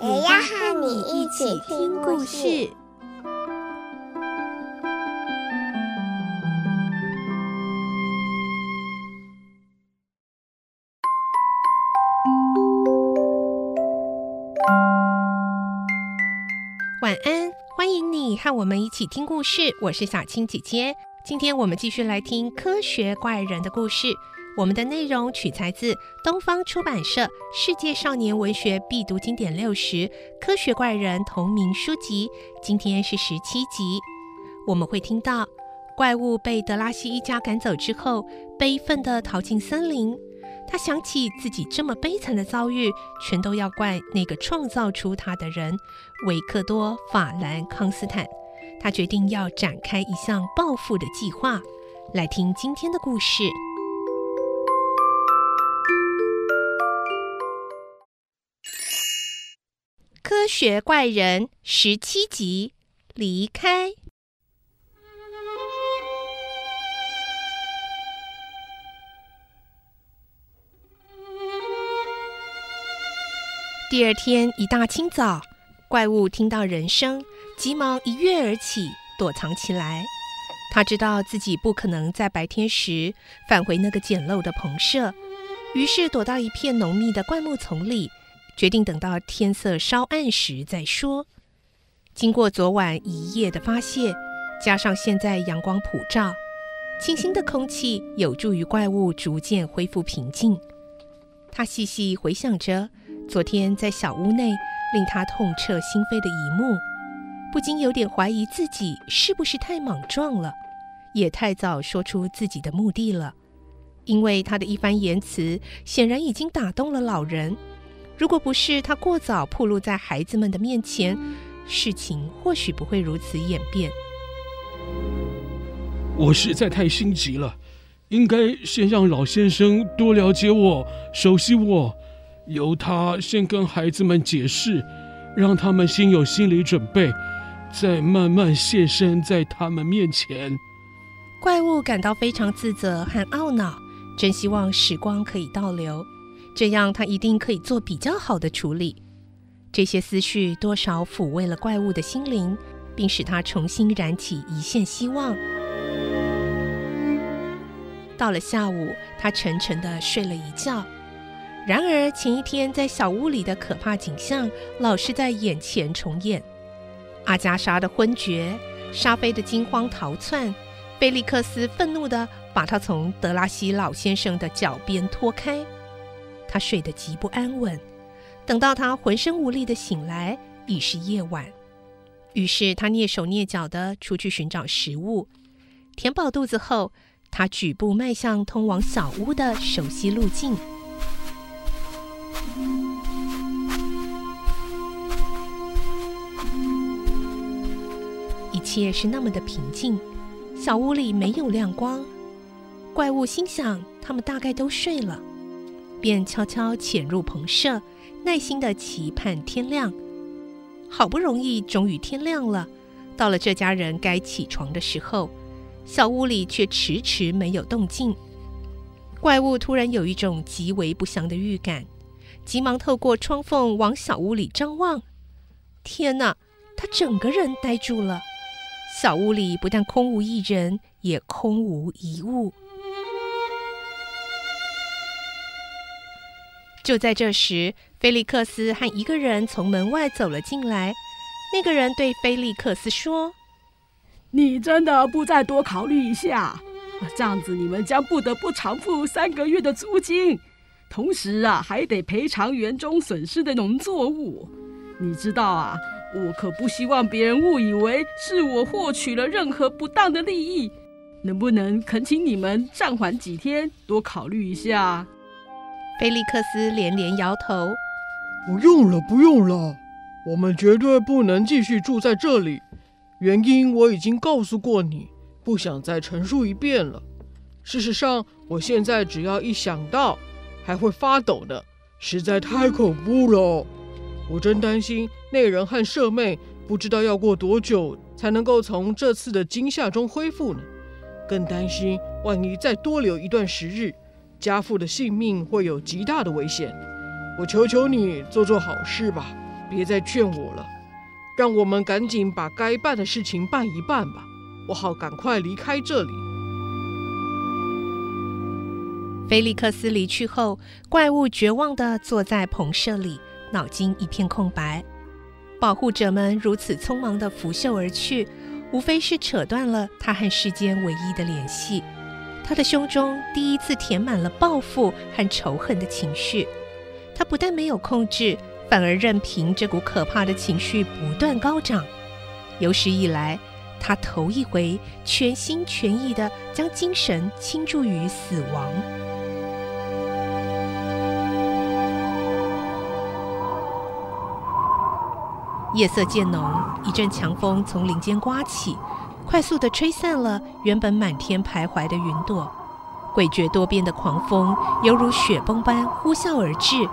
也要和你一起听故事。晚安，欢迎你和我们一起听故事。我是小青姐姐，今天我们继续来听科学怪人的故事。我们的内容取材自东方出版社《世界少年文学必读经典六十》科学怪人同名书籍。今天是十七集，我们会听到怪物被德拉西一家赶走之后，悲愤地逃进森林。他想起自己这么悲惨的遭遇，全都要怪那个创造出他的人——维克多·法兰康斯坦。他决定要展开一项报复的计划。来听今天的故事：《科学怪人》十七集，离开。第二天一大清早，怪物听到人声，急忙一跃而起，躲藏起来。他知道自己不可能在白天时返回那个简陋的棚舍，于是躲到一片浓密的灌木丛里，决定等到天色稍暗时再说。经过昨晚一夜的发泄，加上现在阳光普照，清新的空气有助于怪物逐渐恢复平静。他细细回想着。昨天在小屋内令他痛彻心扉的一幕，不禁有点怀疑自己是不是太莽撞了，也太早说出自己的目的了。因为他的一番言辞显然已经打动了老人。如果不是他过早暴露在孩子们的面前，事情或许不会如此演变。我实在太心急了，应该先让老先生多了解我、熟悉我。由他先跟孩子们解释，让他们先有心理准备，再慢慢现身在他们面前。怪物感到非常自责和懊恼，真希望时光可以倒流，这样他一定可以做比较好的处理。这些思绪多少抚慰了怪物的心灵，并使他重新燃起一线希望。到了下午，他沉沉地睡了一觉。然而前一天在小屋里的可怕景象，老是在眼前重演：阿加莎的昏厥，沙菲的惊慌逃窜，菲利克斯愤怒地把他从德拉西老先生的脚边拖开。他睡得极不安稳，等到他浑身无力地醒来，已是夜晚。于是他蹑手蹑脚地出去寻找食物，填饱肚子后，他举步迈向通往小屋的熟悉路径。一切是那么的平静，小屋里没有亮光。怪物心想，他们大概都睡了，便悄悄潜入棚舍，耐心地期盼天亮。好不容易，终于天亮了。到了这家人该起床的时候，小屋里却迟迟没有动静。怪物突然有一种极为不祥的预感。急忙透过窗缝往小屋里张望，天哪！他整个人呆住了。小屋里不但空无一人，也空无一物。就在这时，菲利克斯和一个人从门外走了进来。那个人对菲利克斯说：“你真的不再多考虑一下？这样子，你们将不得不偿付三个月的租金。”同时啊，还得赔偿园中损失的农作物。你知道啊，我可不希望别人误以为是我获取了任何不当的利益。能不能恳请你们暂缓几天，多考虑一下？菲利克斯连连摇头：“不用了，不用了，我们绝对不能继续住在这里。原因我已经告诉过你，不想再陈述一遍了。事实上，我现在只要一想到，还会发抖的，实在太恐怖了。我真担心内人和舍妹不知道要过多久才能够从这次的惊吓中恢复呢。更担心万一再多留一段时日，家父的性命会有极大的危险。我求求你做做好事吧，别再劝我了。让我们赶紧把该办的事情办一办吧，我好赶快离开这里。菲利克斯离去后，怪物绝望地坐在棚舍里，脑筋一片空白。保护者们如此匆忙地拂袖而去，无非是扯断了他和世间唯一的联系。他的胸中第一次填满了报复和仇恨的情绪。他不但没有控制，反而任凭这股可怕的情绪不断高涨。有史以来，他头一回全心全意地将精神倾注于死亡。夜色渐浓，一阵强风从林间刮起，快速地吹散了原本满天徘徊的云朵。诡谲多变的狂风犹如雪崩般呼啸而至，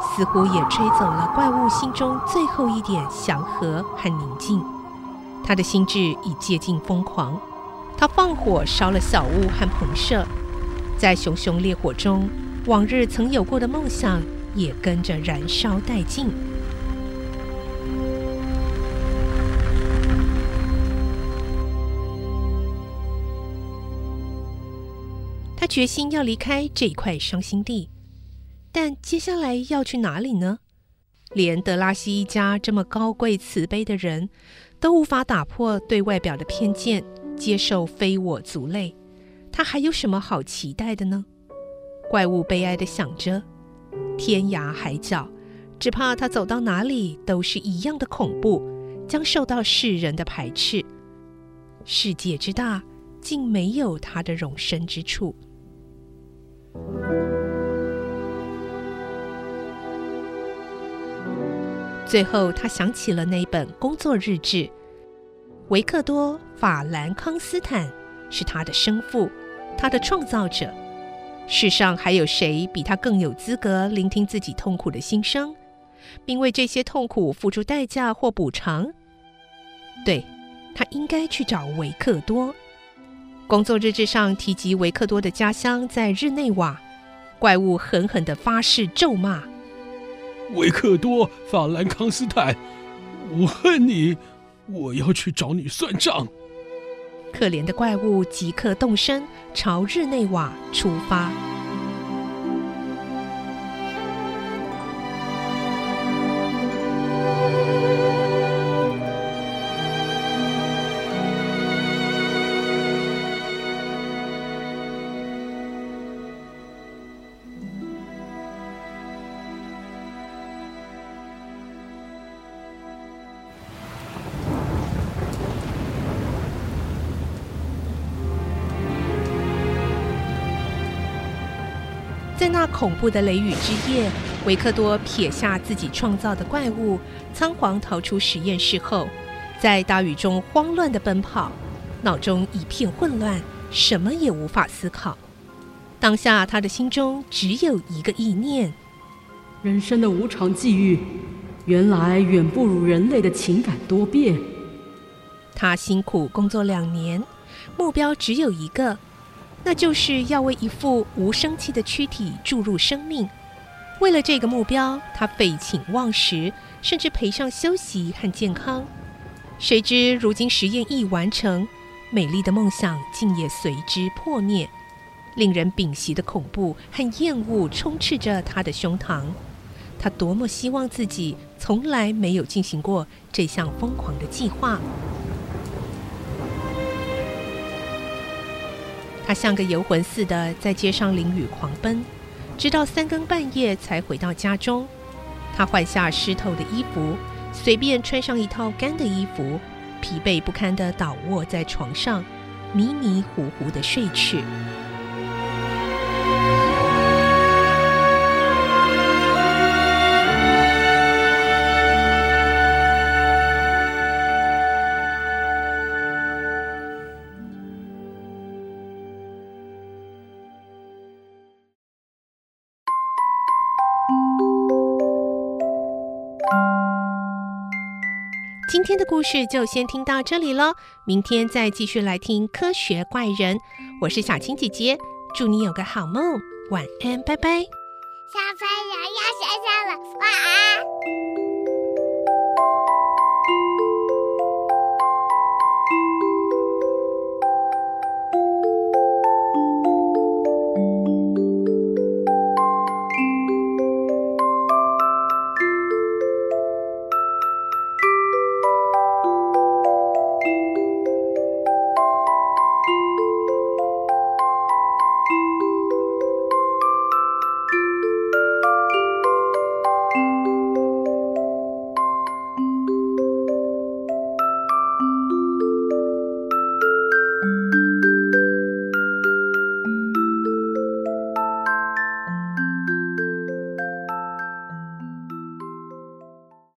似乎也吹走了怪物心中最后一点祥和和宁静。他的心智已接近疯狂，他放火烧了小屋和棚舍，在熊熊烈火中，往日曾有过的梦想也跟着燃烧殆尽。决心要离开这一块伤心地，但接下来要去哪里呢？连德拉西一家这么高贵慈悲的人都无法打破对外表的偏见，接受非我族类，他还有什么好期待的呢？怪物悲哀地想着，天涯海角，只怕他走到哪里都是一样的恐怖，将受到世人的排斥。世界之大，竟没有他的容身之处。最后，他想起了那本工作日志。维克多·法兰康斯坦是他的生父，他的创造者。世上还有谁比他更有资格聆听自己痛苦的心声，并为这些痛苦付出代价或补偿？对，他应该去找维克多。工作日志上提及维克多的家乡在日内瓦，怪物狠狠地发誓咒骂：“维克多·法兰康斯坦，我恨你，我要去找你算账。”可怜的怪物即刻动身，朝日内瓦出发。在那恐怖的雷雨之夜，维克多撇下自己创造的怪物，仓皇逃出实验室后，在大雨中慌乱地奔跑，脑中一片混乱，什么也无法思考。当下他的心中只有一个意念：人生的无常际遇，原来远不如人类的情感多变。他辛苦工作两年，目标只有一个。那就是要为一副无生气的躯体注入生命。为了这个目标，他废寝忘食，甚至赔上休息和健康。谁知如今实验一完成，美丽的梦想竟也随之破灭。令人屏息的恐怖和厌恶充斥着他的胸膛。他多么希望自己从来没有进行过这项疯狂的计划。他像个游魂似的在街上淋雨狂奔，直到三更半夜才回到家中。他换下湿透的衣服，随便穿上一套干的衣服，疲惫不堪的倒卧在床上，迷迷糊糊的睡去。今天的故事就先听到这里喽，明天再继续来听科学怪人。我是小青姐姐，祝你有个好梦，晚安，拜拜。小朋友要睡觉了，晚安。